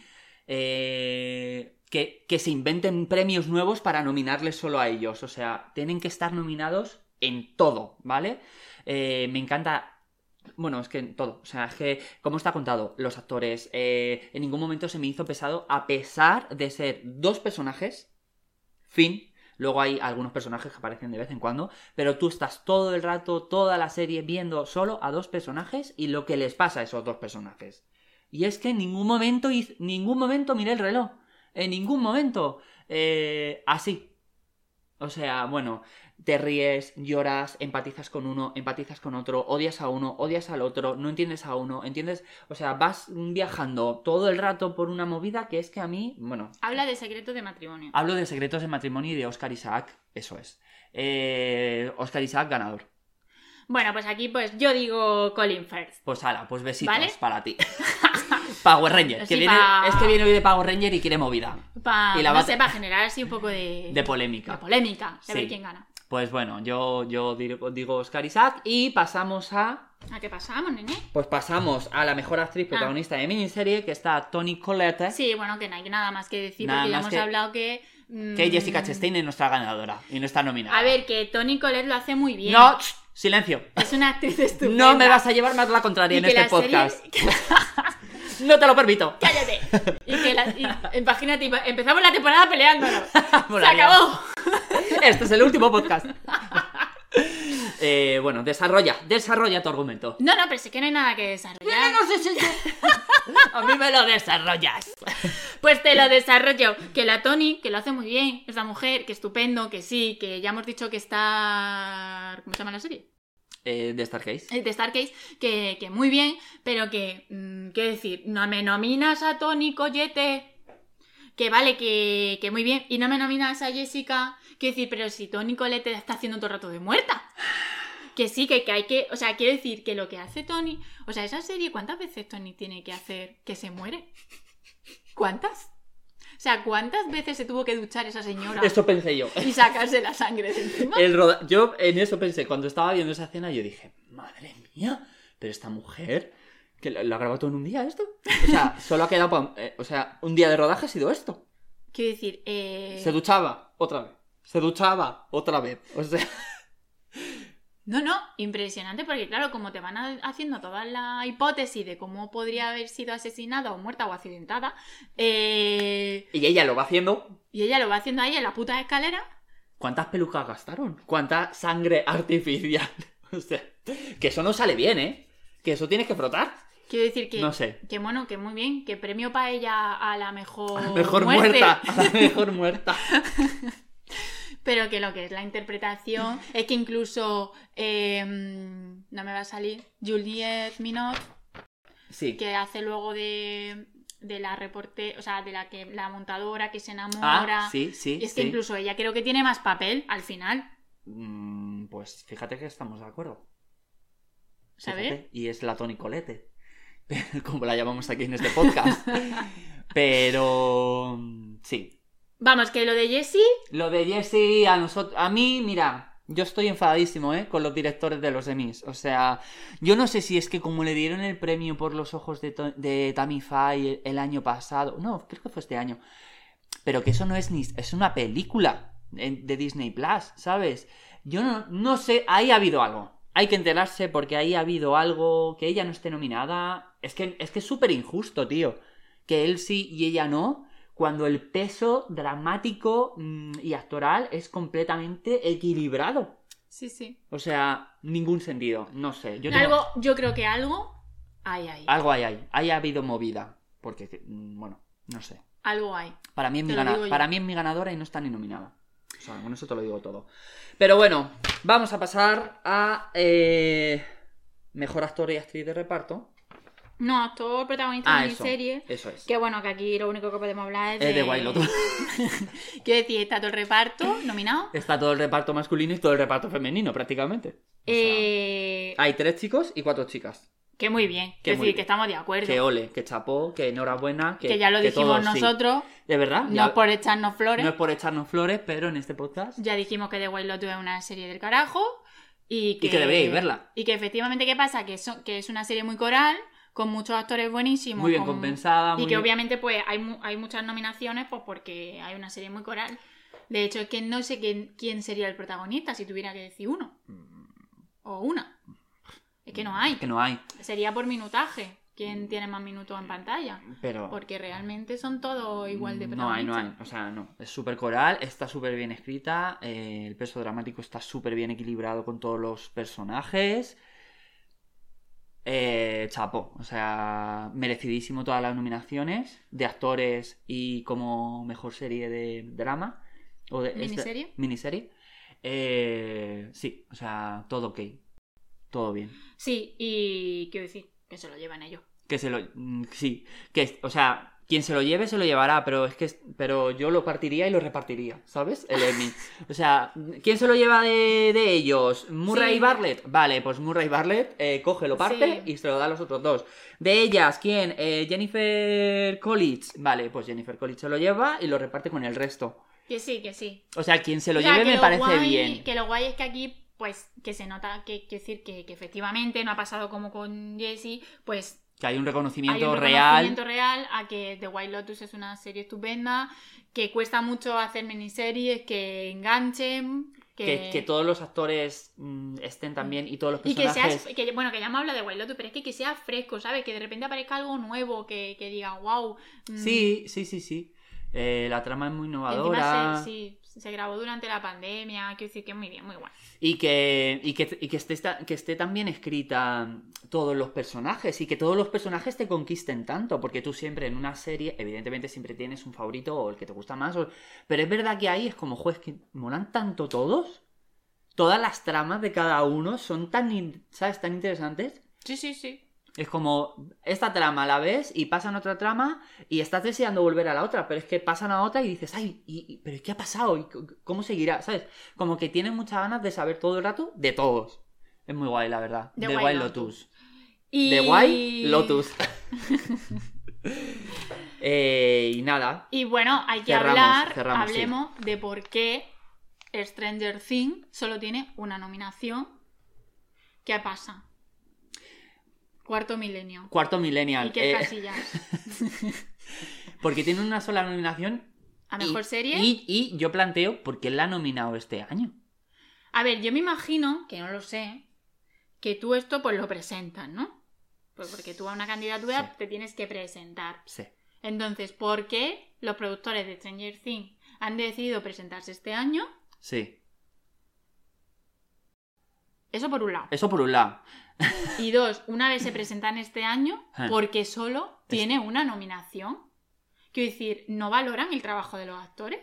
eh, que, que se inventen premios nuevos para nominarles solo a ellos. O sea, tienen que estar nominados en todo, ¿vale? Eh, me encanta. Bueno, es que todo. O sea, es que, como está contado, los actores. eh, en ningún momento se me hizo pesado, a pesar de ser dos personajes. Fin. Luego hay algunos personajes que aparecen de vez en cuando. Pero tú estás todo el rato, toda la serie, viendo solo a dos personajes y lo que les pasa a esos dos personajes. Y es que en ningún momento, ningún momento miré el reloj. En ningún momento. Eh, así. O sea, bueno, te ríes, lloras, empatizas con uno, empatizas con otro, odias a uno, odias al otro, no entiendes a uno, entiendes, o sea, vas viajando todo el rato por una movida que es que a mí, bueno, Habla de secretos de matrimonio. hablo de secretos de matrimonio y de Oscar Isaac, eso es. Eh, Oscar Isaac ganador. Bueno, pues aquí pues yo digo Colin Firth. Pues ala, pues besitos ¿Vale? para ti. [laughs] Power Ranger, que Sí, viene, pa- es que viene hoy de Power Ranger y quiere movida, Pa, Y la no bate- sé, para generar así un poco de, de polémica. de polémica, de Sí. ver quién gana. Pues bueno, yo, yo digo, Oscar Isaac y pasamos a ¿A qué pasamos, nene? Pues pasamos a la mejor actriz protagonista de miniserie, que está Toni Collette, Sí, bueno, que no hay nada más que decir Nada porque ya hemos que- hablado que... mm, que Jessica Chastain es nuestra ganadora y no está nominada. A ver, que Toni Collette lo hace muy bien. No, silencio. Es una actriz estupenda. No me vas a llevar más la contraria Y en este la serie- podcast. [laughs] No te lo permito. ¡Cállate! [laughs] Y que la... y- imagínate, empezamos la temporada peleándonos. [laughs] ¡Se acabó! [laughs] Este es el último podcast. Eh, bueno, desarrolla, desarrolla tu argumento. No, no, pero sí que no hay nada que desarrollar. No A mí me lo desarrollas. Pues te lo desarrollo. Que la Tony, que lo hace muy bien, esa mujer, que estupendo, que sí, que ya hemos dicho que está... ¿Cómo se llama la serie? Eh, de Starcase. Eh, De Starcase, que, que muy bien, pero que, mm, ¿qué decir? No me nominas a Tony Collette, que vale, que, que muy bien, y no me nominas a Jessica, ¿qué decir? Pero si Tony Collette está haciendo todo el rato de muerta. Que sí, que, que hay que, o sea, quiero decir que lo que hace Tony, o sea, esa serie, ¿cuántas veces Tony tiene que hacer que se muere? ¿Cuántas? O sea, ¿cuántas veces se tuvo que duchar esa señora Esto pensé yo. y sacarse la sangre de encima? El roda- Yo en eso pensé, cuando estaba viendo esa escena, yo dije, madre mía, pero esta mujer, que lo, lo ha grabado todo en un día esto. O sea, [laughs] solo ha quedado, pa- eh, o sea, un día de rodaje ha sido esto. Quiero decir, eh... Se duchaba, otra vez. Se duchaba, otra vez. O sea, No, no, impresionante porque claro, como te van a- haciendo toda la hipótesis de cómo podría haber sido asesinada o muerta o accidentada, eh, y ella lo va haciendo. y ella lo va haciendo ahí en la puta escalera, ¿Cuántas pelucas gastaron? ¿Cuánta sangre artificial? [laughs] O sea, que eso no sale bien, ¿eh? Que eso tienes que frotar. Quiero decir que, No sé. que bueno, que muy bien, que premio para ella a la mejor, Mejor muerte. muerta. A la mejor muerta. [laughs] Pero que lo que es la interpretación es que incluso eh, no me va a salir Juliette Minot, Sí. que hace luego de, de la reporte, o sea, de la que la montadora que se enamora. Ah, sí, sí. es que sí. incluso ella creo que tiene más papel al final, Mm, Pues fíjate que estamos de acuerdo. ¿sabes? Y es la Tony Colette. [laughs] Como la llamamos aquí en este podcast. [laughs] Pero. Sí. Vamos, que lo de Jessie, Lo de Jesse, a nosotros. A mí, mira. Yo estoy enfadadísimo, ¿eh? Con los directores de los Emmys. O sea, yo no sé si es que como le dieron el premio por los ojos de, de Tammy Faye el, año pasado. No, creo que fue este año. Pero que eso no es ni. Es una película de Disney Plus, ¿sabes? Yo no, no sé. Ahí ha habido algo. Hay que enterarse porque ahí ha habido algo. Que ella no esté nominada. Es que es que es súper injusto, tío. Que él sí y ella no. Cuando el peso dramático mm, y actoral es completamente equilibrado. sí, sí. O sea, ningún sentido. No sé. Yo tengo- Algo, yo creo que algo hay ahí. algo hay ahí. Ahí ha habido movida. Porque, mm, bueno, no sé. Algo hay. Para mí, es mi Te gana- para mí es mi ganadora y no está ni nominada. O sea, con eso te lo digo todo. Pero bueno, vamos a pasar a eh, mejor actor y actriz de reparto. No, actor protagonista Ah, de eso. miniserie. Eso es. Que bueno, que aquí lo único que podemos hablar es Es de... de Lotus. [laughs] Quiero decir, está todo el reparto nominado. Está todo el reparto masculino y todo el reparto femenino, prácticamente. O sea, Eh, Hay tres chicos y cuatro chicas. Que muy bien. que Quiero muy decir, bien. que estamos de acuerdo. Que ole, que chapó, que enhorabuena. Que, Que ya lo que dijimos todo, sí. nosotros. De verdad. No ya- es por echarnos flores. no es por echarnos flores, pero en este podcast. Ya dijimos que The White Lotus es una serie del carajo. Y que, Y que deberíais verla. Y que efectivamente, ¿qué pasa? Que, so- que es una serie muy coral, con muchos actores buenísimos. Muy bien con- compensada. Y muy que bien- obviamente pues hay, mu- hay muchas nominaciones pues porque hay una serie muy coral. De hecho, es que no sé quién, quién sería el protagonista si tuviera que decir uno. O una. Es que no hay. Que no hay. Sería por minutaje. ¿Quién tiene más minutos en pantalla? Pero. Porque realmente son todos igual de No hay, no hay. O sea, no. Es súper coral, está súper bien escrita. eh, el peso dramático está súper bien equilibrado con todos los personajes. Eh, chapo. O sea, merecidísimo todas las nominaciones de actores y como mejor serie de drama. O de, ¿Miniserie? miniserie. Eh, sí, o sea, todo ok. Todo bien. Sí, y quiero decir que se lo llevan ellos. Que se lo. mm, Sí. Que, o sea, quien se lo lleve se lo llevará, pero es que. Pero yo lo partiría y lo repartiría, ¿sabes? El Emmy. O sea, ¿quién se lo lleva de, de ellos? ¿Murray Sí. y Bartlett? Vale, pues Murray y Bartlett eh, coge, lo parte Sí. y se lo da a los otros dos. De ellas, ¿quién? Eh, Jennifer College. Vale, pues Jennifer College se lo lleva y lo reparte con el resto. Que sí, que sí. O sea, quien se lo O sea, lleve que me lo parece guay- bien. Que lo guay es que aquí, pues, que se nota que, quiero decir, que, que efectivamente no ha pasado como con Jessie, pues Que hay un hay reconocimiento, un real. reconocimiento real a que The White Lotus es una serie estupenda, que cuesta mucho hacer miniseries, que enganchen, que... Que, que todos los actores mm, estén también y todos los Y que personajes. seas, que, bueno, que ya hemos hablado de White Lotus, pero es que, que sea fresco, ¿sabes? Que de repente aparezca algo nuevo, que, que diga, wow. mm, Sí, sí, sí, sí. Eh, la trama es muy innovadora. sí, se grabó durante la pandemia, quiero decir que muy bien, muy guay. Y que, y que, y que, esté, que esté tan bien escrita todos los personajes y que todos los personajes te conquisten tanto, porque tú siempre en una serie, evidentemente siempre tienes un favorito o el que te gusta más, o- pero es verdad que ahí es como, juez, que molan tanto todos. Todas las tramas de cada uno son tan, ¿sabes? tan interesantes. Sí, sí, sí. Es como, esta trama la ves y pasan otra trama y estás deseando volver a la otra, pero es que pasan a otra y dices, ay, y- y- pero ¿qué ha pasado? ¿Y ¿Cómo seguirá? ¿Sabes? Como que tienes muchas ganas de saber todo el rato de todos. Es muy guay, la verdad. The The White Lotus. Lotus. Y... The Lotus. [laughs] [laughs] Eh, y nada, Y bueno, hay que Cerramos, hablar, cerramos, sí. hablemos de por qué Stranger Things solo tiene una nominación. ¿Qué pasa? Cuarto milenio. cuarto millennial. ¿Y qué eh, casillas? [laughs] porque tiene una sola nominación. ¿A y- mejor serie? Y, y yo planteo por qué la ha nominado este año. A ver, yo me imagino, que no lo sé, que tú esto pues lo presentas, ¿no? Pues porque tú a una candidatura Sí. te tienes que presentar. Sí. Entonces, ¿por qué los productores de Stranger Things han decidido presentarse este año? Sí. Eso por un lado. Eso por un lado. Y dos, una vez se presenta en este año Ah. porque solo tiene una nominación. Quiero decir, ¿no valoran el trabajo de los actores?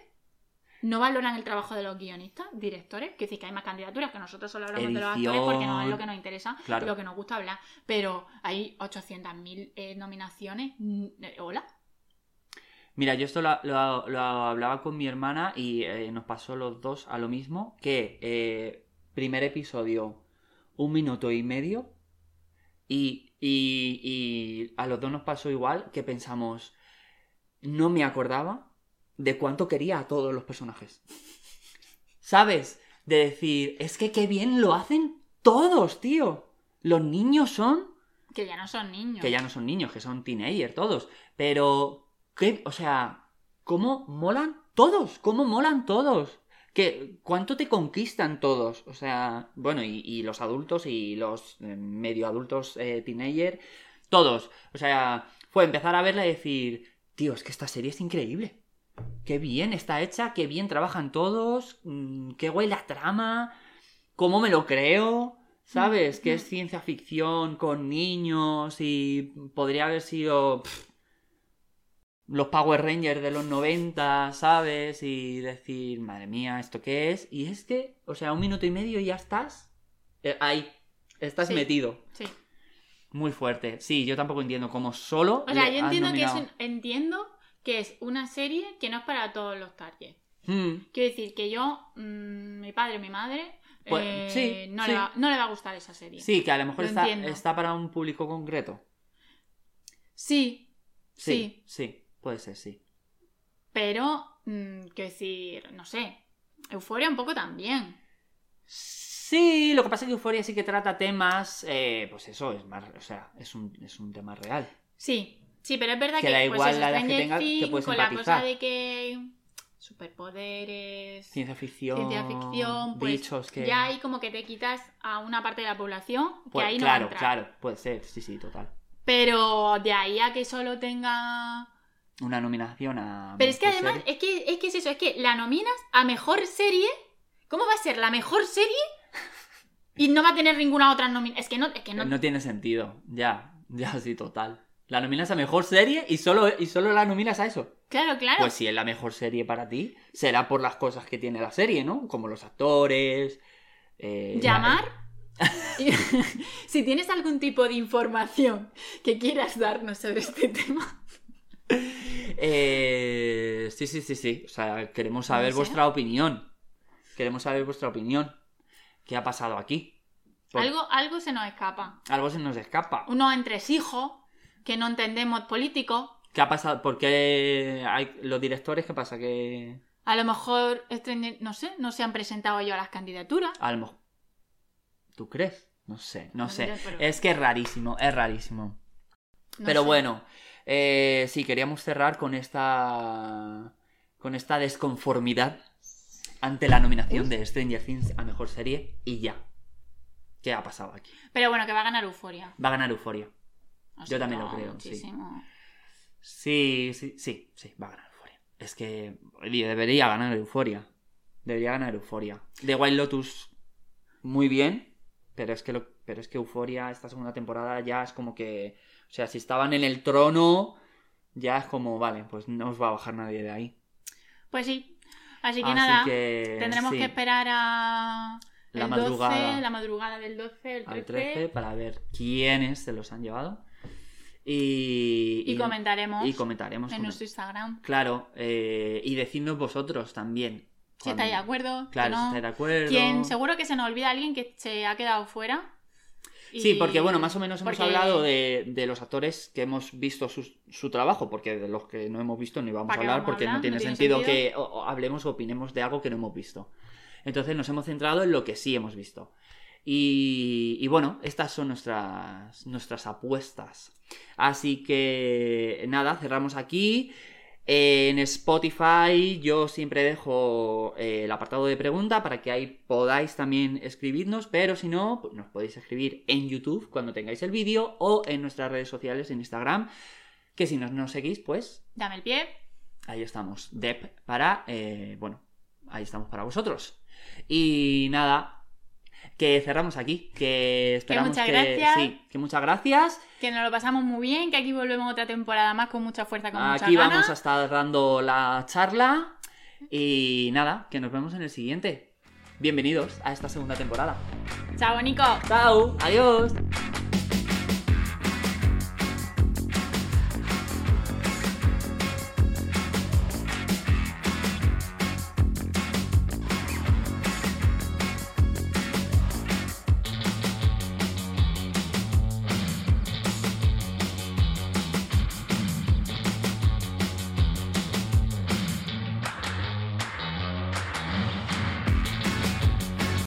¿No valoran el trabajo de los guionistas, directores? Quiero decir que hay más candidaturas que nosotros solo hablamos de los actores porque no es lo que nos interesa Claro. lo que nos gusta hablar. Pero hay 800.000 eh, nominaciones. Mm, eh, ¿Hola? Mira, yo esto lo, lo- lo hablaba con mi hermana y eh, nos pasó los dos a lo mismo, que eh, primer episodio, un minuto y medio, y, y- y a los dos nos pasó igual, que pensamos, no me acordaba de cuánto quería a todos los personajes. [laughs] ¿Sabes? De decir, es que qué bien lo hacen todos, tío. Los niños son Que ya no son niños. que ya no son niños, que son teenagers todos. Pero, ¿qué? O sea, ¿cómo molan todos? ¿Cómo molan todos? ¿Qué, ¿Cuánto te conquistan todos? O sea, bueno, y, y los adultos y los eh, medio adultos eh, teenager, todos. O sea, fue empezar a verla y decir, tío, es que esta serie es increíble. Qué bien está hecha, qué bien trabajan todos, mm, qué guay la trama, cómo me lo creo, ¿sabes? Que es ciencia ficción con niños y podría haber sido pff, los Power Rangers de los 90, ¿sabes? Y decir, madre mía, ¿esto qué es? Y es que, o sea, un minuto y medio y ya estás eh, ahí, estás Sí. metido. Sí. Muy fuerte. Sí, yo tampoco entiendo cómo solo. O sea, yo entiendo que, es, un- entiendo que es una serie que no es para todos los targets. Hmm. Quiero decir que yo, mm, mi padre, mi madre, Pues, eh, sí, no, sí. Le va, no le va a gustar esa serie. Sí, que a lo mejor Lo está, está para un público concreto. Sí, Sí, sí, puede ser, sí. pero, mm, quiero decir, no sé, Euforia un poco también. Sí, lo que pasa es que Euphoria sí que trata temas, eh, pues eso, es más, o sea, es un, es un tema real. Sí, sí, pero es verdad Que que, da pues igual eso, la edad que tengas, que puedes con la cosa de que superpoderes, Ciencia ficción, ciencia ficción, pues bichos que... ya ahí como que te quitas a una parte de la población que Pues, ahí no claro, claro, puede ser, sí, sí, total. Pero de ahí a que solo tenga Una nominación a... Pero es que además, serie. es que, es que es eso, es que la nominas a mejor serie. ¿Cómo va a ser la mejor serie? Y no va a tener ninguna otra nominación. Es que no, es que no. No tiene sentido, ya, ya, sí, total. La nominas a mejor serie y solo, y solo la nominas a eso. Claro, claro. Pues si es la mejor serie para ti, será por las cosas que tiene la serie, ¿no? Como los actores. eh, Llamar. [laughs] [laughs] si tienes algún tipo de información que quieras darnos sobre este tema. Eh, sí, sí, sí, sí. O sea, queremos saber sé. vuestra opinión. Queremos saber vuestra opinión. ¿Qué ha pasado aquí? Por- Algo, algo se nos escapa. algo se nos escapa. Unos entresijos que no entendemos políticos. ¿Qué ha pasado? ¿Por qué hay los directores? ¿Qué pasa? Que A lo mejor, este- no sé, no se han presentado ellos a las candidaturas. a lo mejor... ¿Tú crees? No sé, no No sé. pero- Es que es rarísimo, es rarísimo. No Pero sé. bueno, eh, sí, queríamos cerrar con esta. con esta desconformidad ante la nominación de Stranger Things a mejor serie y ya. ¿Qué ha pasado aquí? Pero bueno, que va a ganar Euforia. Va a ganar Euforia. Yo también lo creo, sí. muchísimo. Sí, sí, sí, sí, va a ganar Euforia. Es que debería ganar Euforia. Debería ganar Euforia. The Wild Lotus, muy bien, pero es que lo, pero es que Euforia esta segunda temporada ya es como que, o sea, si estaban en el trono, ya es como, vale, pues no os va a bajar nadie de ahí. Pues sí. Así que Así nada, que, tendremos sí, que esperar a La el madrugada. 12, la madrugada del 12, el 13, al 13 para ver quiénes se los han llevado y y, comentaremos y comentaremos en nuestro Instagram claro eh, y decidnos vosotros también si estáis de acuerdo, claro si estáis de acuerdo Quien, seguro que se nos olvida alguien que se ha quedado fuera. Y- Sí, porque bueno, más o menos hemos porque- hablado de, de los actores que hemos visto su, su trabajo, porque de los que no hemos visto no íbamos a ¿Para qué hablar, vamos a porque hablar? no tiene No tiene sentido, sentido. que o- o hablemos o opinemos de algo que no hemos visto. Entonces nos hemos centrado en lo que sí hemos visto. Y, y bueno, estas son nuestras, nuestras apuestas. Así que nada, cerramos aquí. En Spotify yo siempre dejo eh, el apartado de pregunta para que ahí podáis también escribirnos, pero si no, pues nos podéis escribir en YouTube cuando tengáis el vídeo o en nuestras redes sociales en Instagram, que si no nos seguís, pues Dame el pie. ahí estamos, Dep para, eh, bueno, ahí estamos para vosotros. Y nada, que cerramos aquí. Que esperamos muchas que. gracias. Sí, que muchas gracias. Que nos lo pasamos muy bien, que aquí volvemos otra temporada más con mucha fuerza, con Aquí ganas. vamos a estar dando la charla. Y nada, que nos vemos en el siguiente. Bienvenidos a esta segunda temporada. Chao, Nico. Chao, adiós.